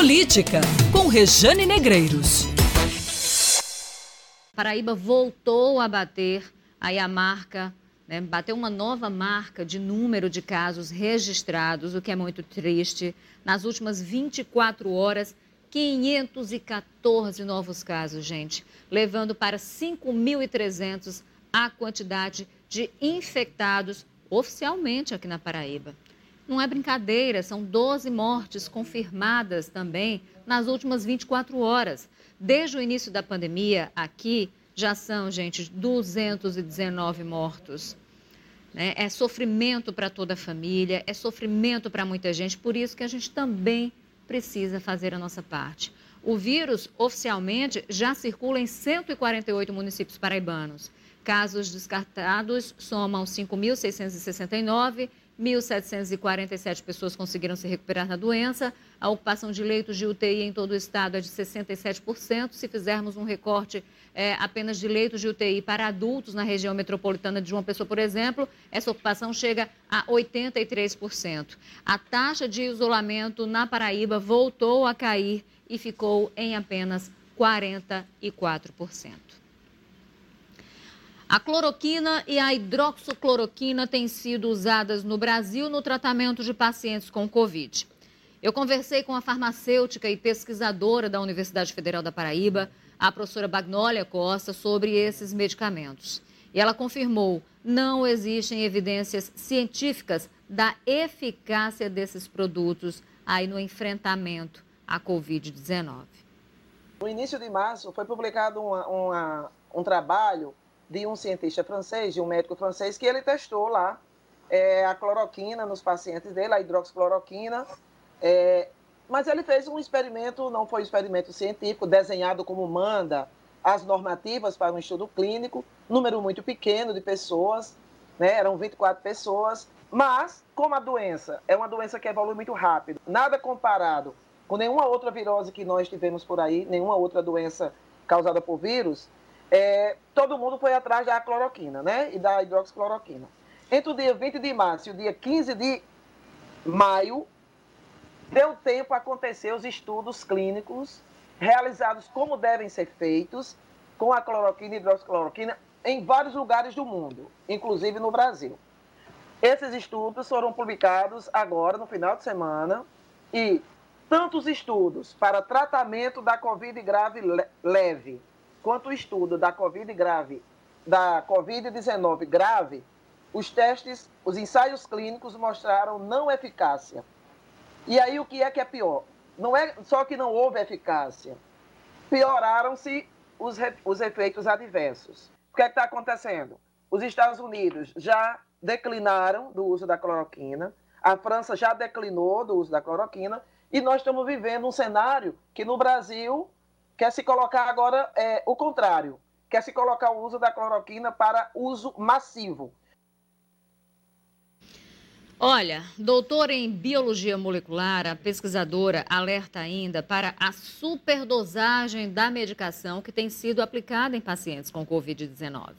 Política, com Rejane Negreiros. Paraíba voltou a bater aí a marca, né, bateu uma nova marca de número de casos registrados, o que é muito triste. Nas últimas 24 horas, 514 novos casos, gente, levando para 5.300 a quantidade de infectados oficialmente aqui na Paraíba. Não é brincadeira, são 12 mortes confirmadas também nas últimas 24 horas. Desde o início da pandemia, aqui já são, gente, 219 mortos. Né? É sofrimento para toda a família, é sofrimento para muita gente, por isso que a gente também precisa fazer a nossa parte. O vírus, oficialmente, já circula em 148 municípios paraibanos. Casos descartados somam 5.669 1.747 pessoas conseguiram se recuperar da doença. A ocupação de leitos de UTI em todo o estado é de 67%. Se fizermos um recorte é, apenas de leitos de UTI para adultos na região metropolitana de João Pessoa, por exemplo, essa ocupação chega a 83%. A taxa de isolamento na Paraíba voltou a cair e ficou em apenas 44%. A cloroquina e a hidroxicloroquina têm sido usadas no Brasil no tratamento de pacientes com Covid. Eu conversei com a farmacêutica e pesquisadora da Universidade Federal da Paraíba, a professora Bagnólia Costa, sobre esses medicamentos. E ela confirmou: não existem evidências científicas da eficácia desses produtos aí no enfrentamento à Covid-19. No início de março foi publicado uma, uma, um trabalho de um cientista francês, de um médico francês, que ele testou lá é, a cloroquina nos pacientes dele, a hidroxicloroquina. É, mas ele fez um experimento, não foi um experimento científico, desenhado como manda as normativas para um estudo clínico, número muito pequeno de pessoas, né, eram 24 pessoas, mas como a doença é uma doença que evolui muito rápido, nada comparado com nenhuma outra virose que nós tivemos por aí, nenhuma outra doença causada por vírus, é, todo mundo foi atrás da cloroquina, né? E da hidroxicloroquina. Entre o dia 20 de março e o dia 15 de maio, deu tempo a acontecer os estudos clínicos realizados como devem ser feitos com a cloroquina e hidroxicloroquina em vários lugares do mundo, inclusive no Brasil. Esses estudos foram publicados agora, no final de semana, e tantos estudos para tratamento da Covid grave leve quanto o estudo da Covid grave, da Covid-19 grave, os testes, os ensaios clínicos mostraram não eficácia. E aí o que é que é pior? Não é só que não houve eficácia, pioraram-se os, os efeitos adversos. O que é que está acontecendo? Os Estados Unidos já declinaram do uso da cloroquina, a França já declinou do uso da cloroquina, e nós estamos vivendo um cenário que no Brasil quer se colocar agora é, o contrário, quer se colocar o uso da cloroquina para uso massivo. Olha, doutora em biologia molecular, a pesquisadora alerta ainda para a superdosagem da medicação que tem sido aplicada em pacientes com Covid-19.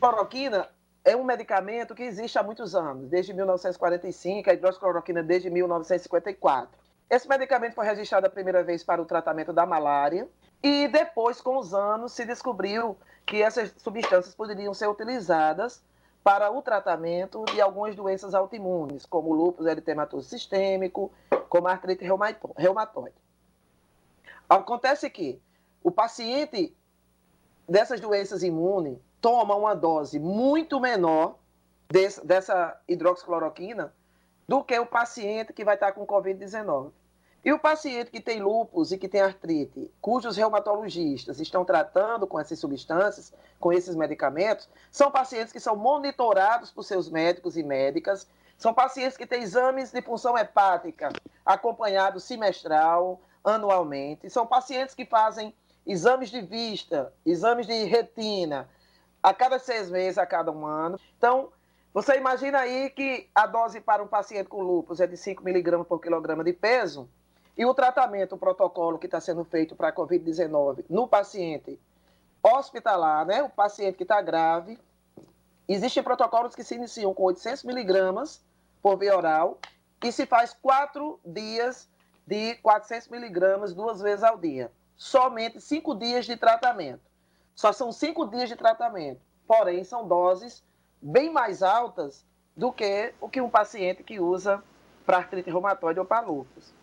Cloroquina é um medicamento que existe há muitos anos, desde 1945, a hidroxicloroquina desde 1954. Esse medicamento foi registrado a primeira vez para o tratamento da malária e depois, com os anos, se descobriu que essas substâncias poderiam ser utilizadas para o tratamento de algumas doenças autoimunes, como lúpus eritematoso sistêmico, como artrite reumatoide. Acontece que o paciente dessas doenças imunes toma uma dose muito menor desse, dessa hidroxicloroquina do que o paciente que vai estar com Covid-19. E o paciente que tem lúpus e que tem artrite, cujos reumatologistas estão tratando com essas substâncias, com esses medicamentos, são pacientes que são monitorados por seus médicos e médicas, são pacientes que têm exames de função hepática acompanhados semestral, anualmente, são pacientes que fazem exames de vista, exames de retina, a cada seis meses, a cada um ano. Então, você imagina aí que a dose para um paciente com lúpus é de 5 miligramas por quilograma de peso, e o tratamento, o protocolo que está sendo feito para a Covid-19 no paciente hospitalar, né, o paciente que está grave, existem protocolos que se iniciam com 800 miligramas por via oral e se faz quatro dias de 400 miligramas duas vezes ao dia. Somente cinco dias de tratamento. Só são cinco dias de tratamento. Porém, são doses bem mais altas do que o que um paciente que usa para artrite reumatoide ou para lúpus.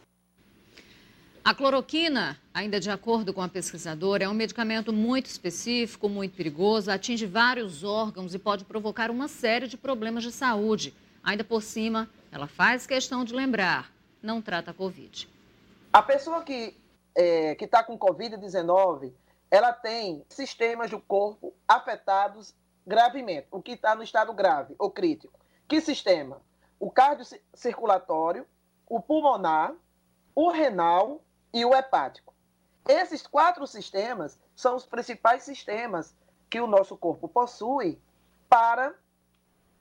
A cloroquina, ainda de acordo com a pesquisadora, é um medicamento muito específico, muito perigoso, atinge vários órgãos e pode provocar uma série de problemas de saúde. Ainda por cima, ela faz questão de lembrar, não trata a Covid. A pessoa que é, está com Covid-19, ela tem sistemas do corpo afetados gravemente, o que está no estado grave ou crítico. Que sistema? O cardiocirculatório, o pulmonar, o renal e o hepático. Esses quatro sistemas são os principais sistemas que o nosso corpo possui para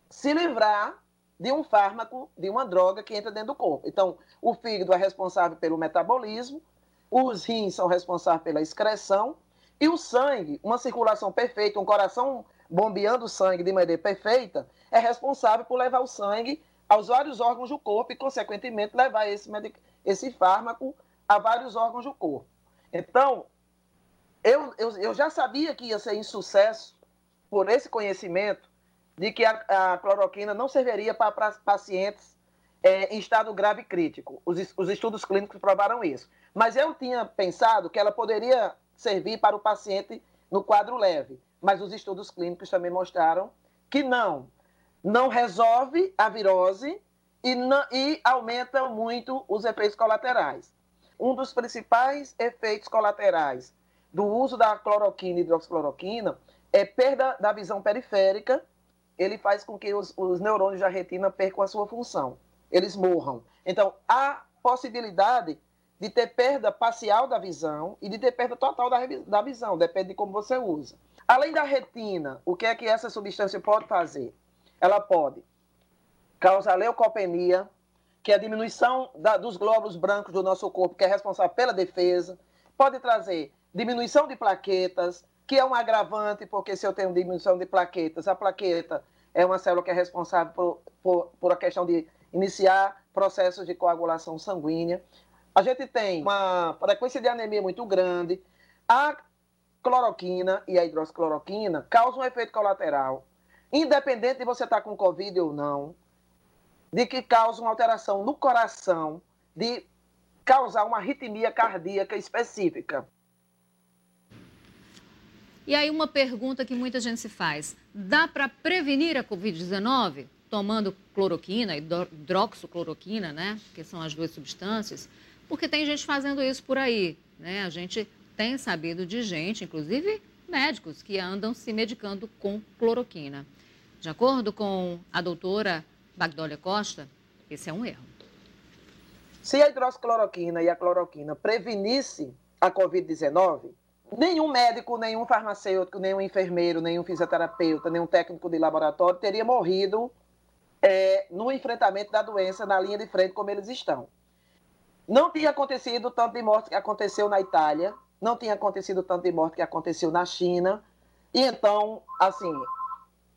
se livrar de um fármaco, de uma droga que entra dentro do corpo. Então, o fígado é responsável pelo metabolismo, os rins são responsáveis pela excreção e o sangue, uma circulação perfeita, um coração bombeando o sangue de maneira perfeita, é responsável por levar o sangue aos vários órgãos do corpo e, consequentemente, levar esse, esse fármaco a vários órgãos do corpo. Então, eu, eu, eu já sabia que ia ser insucesso por esse conhecimento de que a, a cloroquina não serviria para, para pacientes é, em estado grave crítico. Os, os estudos clínicos provaram isso. Mas eu tinha pensado que ela poderia servir para o paciente no quadro leve. Mas os estudos clínicos também mostraram que não. Não resolve a virose e, não, e aumenta muito os efeitos colaterais um dos principais efeitos colaterais do uso da cloroquina e hidroxicloroquina é perda da visão periférica. Ele faz com que os, os neurônios da retina percam a sua função, eles morram. Então, há possibilidade de ter perda parcial da visão e de ter perda total da, da visão, depende de como você usa. Além da retina, o que é que essa substância pode fazer? Ela pode causar leucopenia, que é a diminuição da, dos glóbulos brancos do nosso corpo, que é responsável pela defesa. Pode trazer diminuição de plaquetas, que é um agravante, porque se eu tenho diminuição de plaquetas, a plaqueta é uma célula que é responsável por, por, por a questão de iniciar processos de coagulação sanguínea. A gente tem uma frequência de anemia muito grande. A cloroquina e a hidroxicloroquina causam um efeito colateral, independente de você estar com Covid ou não de que causa uma alteração no coração, de causar uma arritmia cardíaca específica. E aí uma pergunta que muita gente se faz: dá para prevenir a COVID-19 tomando cloroquina, hidroxicloroquina, né? Que são as duas substâncias? Porque tem gente fazendo isso por aí, né? A gente tem sabido de gente, inclusive médicos, que andam se medicando com cloroquina. De acordo com a doutora Bagdólia Costa, esse é um erro. Se a hidroxicloroquina e a cloroquina prevenisse a Covid-19, nenhum médico, nenhum farmacêutico, nenhum enfermeiro, nenhum fisioterapeuta, nenhum técnico de laboratório teria morrido é, no enfrentamento da doença na linha de frente como eles estão. Não tinha acontecido tanto de morte que aconteceu na Itália, não tinha acontecido tanto de morte que aconteceu na China, e então, assim,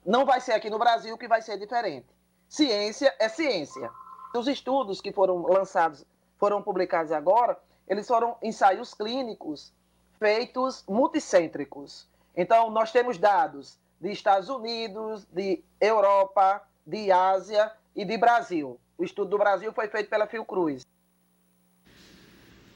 não vai ser aqui no Brasil que vai ser diferente. Ciência é ciência. Os estudos que foram lançados, foram publicados agora, eles foram ensaios clínicos feitos multicêntricos. Então, nós temos dados de Estados Unidos, de Europa, de Ásia e de Brasil. O estudo do Brasil foi feito pela Fiocruz.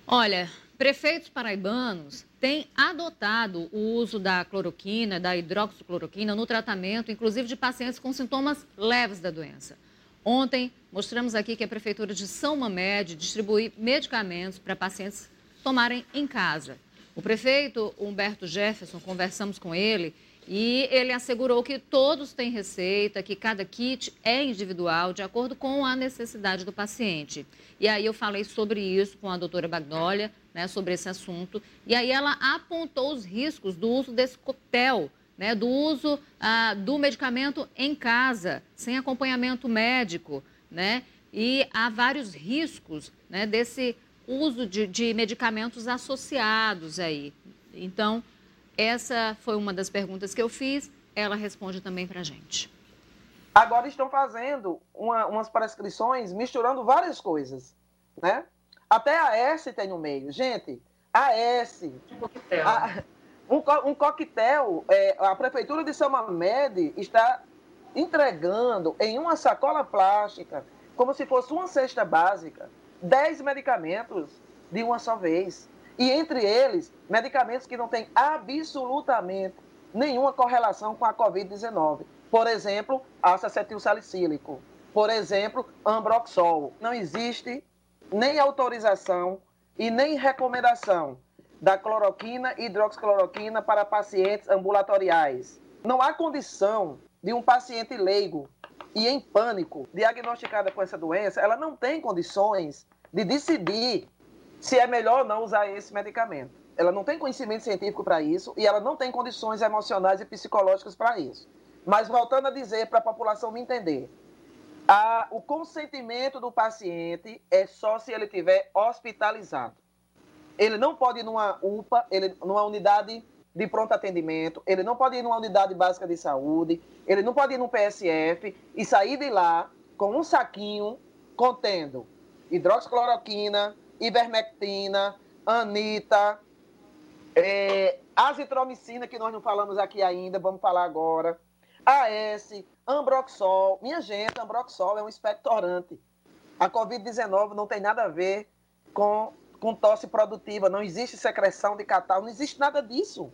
Olha, prefeitos paraibanos têm adotado o uso da cloroquina, da hidroxicloroquina no tratamento, inclusive de pacientes com sintomas leves da doença. Ontem, mostramos aqui que a Prefeitura de São Mamede distribui medicamentos para pacientes tomarem em casa. O prefeito Humberto Jefferson, conversamos com ele e ele assegurou que todos têm receita, que cada kit é individual, de acordo com a necessidade do paciente. E aí eu falei sobre isso com a doutora Bagnolia, né, sobre esse assunto. E aí ela apontou os riscos do uso desse coquetel, né, do uso ah, do medicamento em casa, sem acompanhamento médico, né? E há vários riscos né, desse uso de, de medicamentos associados aí. Então, essa foi uma das perguntas que eu fiz. Ela responde também para a gente. Agora estão fazendo uma, umas prescrições misturando várias coisas, né? Até a S tem no meio. Gente, a S. A, um, um coquetel, é, a Prefeitura de São Mamed está entregando em uma sacola plástica, como se fosse uma cesta básica, 10 medicamentos de uma só vez. E entre eles, medicamentos que não têm absolutamente nenhuma correlação com a Covid-19. Por exemplo, ácido salicílico. Por exemplo, ambroxol. Não existe nem autorização e nem recomendação da cloroquina e hidroxicloroquina para pacientes ambulatoriais. Não há condição de um paciente leigo e em pânico, diagnosticada com essa doença, ela não tem condições de decidir se é melhor ou não usar esse medicamento. Ela não tem conhecimento científico para isso e ela não tem condições emocionais e psicológicas para isso. Mas voltando a dizer para a população me entender, o consentimento do paciente é só se ele estiver hospitalizado. Ele não pode ir numa UPA, ele, numa unidade de pronto atendimento, ele não pode ir numa unidade básica de saúde, ele não pode ir num PSF e sair de lá com um saquinho contendo hidroxicloroquina, ivermectina, anita, é, azitromicina, que nós não falamos aqui ainda, vamos falar agora, AS, ambroxol. Minha gente, ambroxol é um expectorante. A Covid-19 não tem nada a ver com, com tosse produtiva, não existe secreção de catarro, não existe nada disso.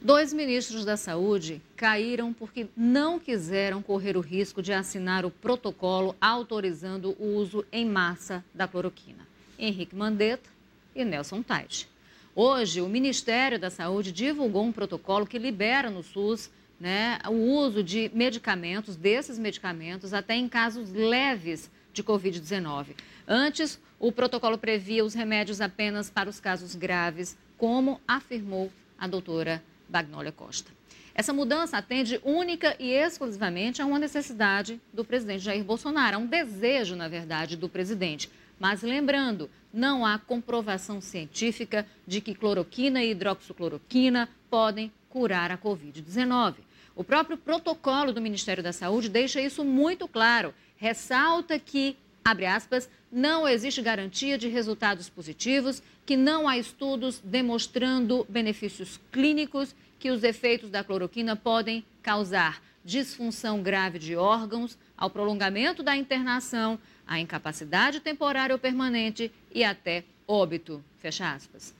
Dois ministros da Saúde caíram porque não quiseram correr o risco de assinar o protocolo autorizando o uso em massa da cloroquina. Henrique Mandetta e Nelson Tait. Hoje, o Ministério da Saúde divulgou um protocolo que libera no SUS né, o uso de medicamentos, desses medicamentos, até em casos leves de Covid-19. Antes, o protocolo previa os remédios apenas para os casos graves, como afirmou a doutora Bagnólia Costa. Essa mudança atende única e exclusivamente a uma necessidade do presidente Jair Bolsonaro, a um desejo, na verdade, do presidente. Mas lembrando, não há comprovação científica de que cloroquina e hidroxicloroquina podem curar a Covid-19. O próprio protocolo do Ministério da Saúde deixa isso muito claro. Ressalta que, abre aspas, não existe garantia de resultados positivos, que não há estudos demonstrando benefícios clínicos que os efeitos da cloroquina podem causar disfunção grave de órgãos, ao prolongamento da internação, à incapacidade temporária ou permanente e até óbito. Fecha aspas.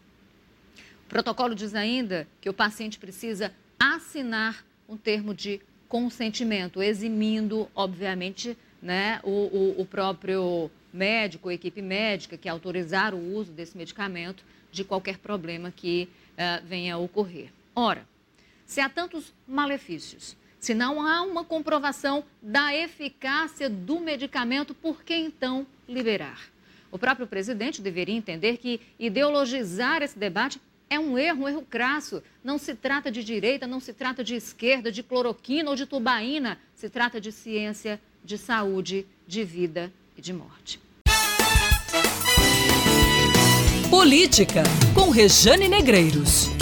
O protocolo diz ainda que o paciente precisa assinar um termo de consentimento, eximindo, obviamente, né, o, o, o próprio médico, a equipe médica que autorizar o uso desse medicamento de qualquer problema que uh, venha a ocorrer. Ora, se há tantos malefícios, se não há uma comprovação da eficácia do medicamento, por que então liberar? O próprio presidente deveria entender que ideologizar esse debate é um erro, um erro crasso. Não se trata de direita, não se trata de esquerda, de cloroquina ou de tubaína. Se trata de ciência, de saúde, de vida e de morte. Política, com Rejane Negreiros.